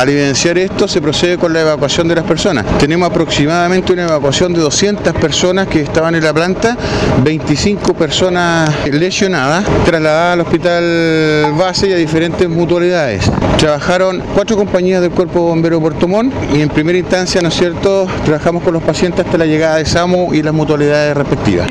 Al evidenciar esto se procede con la evacuación de las personas. Tenemos aproximadamente una evacuación de 200 personas que estaban en la planta, 25 personas lesionadas, trasladadas al hospital base y a diferentes mutualidades. Trabajaron cuatro compañías del Cuerpo Bombero Puerto Montt y en primera instancia, ¿no es cierto?, trabajamos con los pacientes hasta la llegada de SAMU y las mutualidades respectivas.